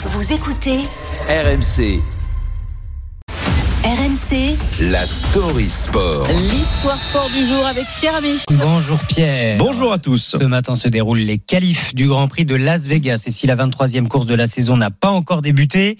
Vous écoutez RMC, RMC la story sport. L'histoire sport du jour avec Pierre Amiche. Bonjour Pierre. Bonjour à tous. Ce matin se déroulent les qualifs du Grand Prix de Las Vegas. Et si la 23e course de la saison n'a pas encore débuté,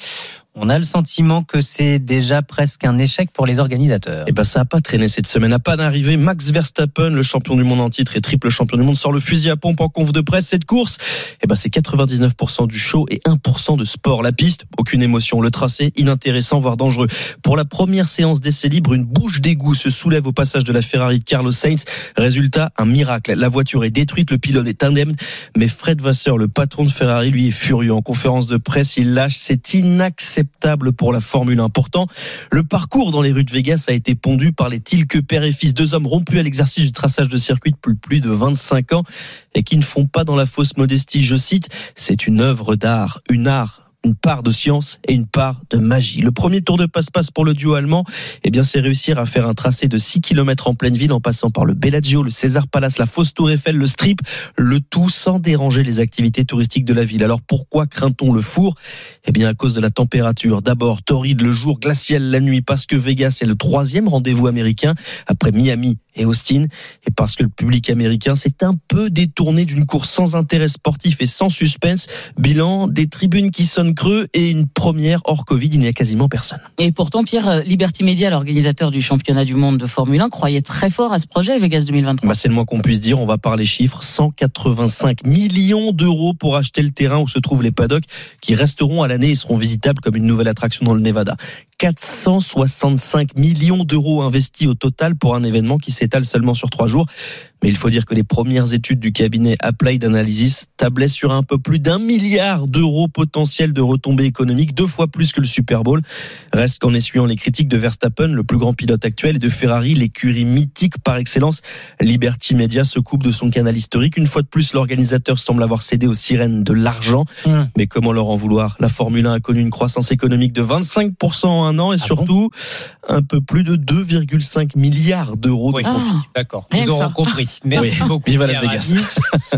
on a le sentiment que c'est déjà presque un échec pour les organisateurs. Eh ben, ça n'a pas traîné cette semaine. À pas d'arrivée, Max Verstappen, le champion du monde en titre et triple champion du monde, sort le fusil à pompe en conf de presse. Cette course, eh ben, c'est 99% du show et 1% de sport. La piste, aucune émotion. Le tracé, inintéressant, voire dangereux. Pour la première séance d'essai libre, une bouche d'égout se soulève au passage de la Ferrari de Carlos Sainz. Résultat, un miracle. La voiture est détruite, le pilote est indemne. Mais Fred Vasseur, le patron de Ferrari, lui, est furieux. En conférence de presse, il lâche. C'est inacceptable pour la Formule 1. Pourtant, le parcours dans les rues de Vegas a été pondu par les Tilke père et fils, deux hommes rompus à l'exercice du traçage de circuit depuis plus de 25 ans et qui ne font pas dans la fausse modestie. Je cite, c'est une œuvre d'art, une art une part de science et une part de magie. Le premier tour de passe-passe pour le duo allemand, eh bien, c'est réussir à faire un tracé de 6 km en pleine ville en passant par le Bellagio, le César Palace, la fausse tour Eiffel, le strip, le tout sans déranger les activités touristiques de la ville. Alors pourquoi craint-on le four? Eh bien, à cause de la température. D'abord, torride le jour, glacial la nuit, parce que Vegas est le troisième rendez-vous américain après Miami et Austin, et parce que le public américain s'est un peu détourné d'une course sans intérêt sportif et sans suspense. Bilan, des tribunes qui sonnent creux et une première hors Covid, il n'y a quasiment personne. Et pourtant, Pierre, euh, Liberty Media, l'organisateur du championnat du monde de Formule 1, croyait très fort à ce projet Vegas 2023. Bah, c'est le moins qu'on puisse dire. On va parler chiffres. 185 millions d'euros pour acheter le terrain où se trouvent les paddocks qui resteront à l'année et seront visitables comme une nouvelle attraction dans le Nevada. 465 millions d'euros investis au total pour un événement qui s'étale seulement sur trois jours. Mais il faut dire que les premières études du cabinet Applied Analysis tablaient sur un peu plus d'un milliard d'euros potentiels de retombées économiques, deux fois plus que le Super Bowl. Reste qu'en essuyant les critiques de Verstappen, le plus grand pilote actuel, et de Ferrari, l'écurie mythique par excellence, Liberty Media se coupe de son canal historique. Une fois de plus, l'organisateur semble avoir cédé aux sirènes de l'argent. Mmh. Mais comment leur en vouloir? La Formule 1 a connu une croissance économique de 25% en un an et Ah surtout un peu plus de 2,5 milliards d'euros de Oui. profit. Ah. D'accord, nous aurons compris. Merci Oui. beaucoup. Viva Las Pierre Vegas.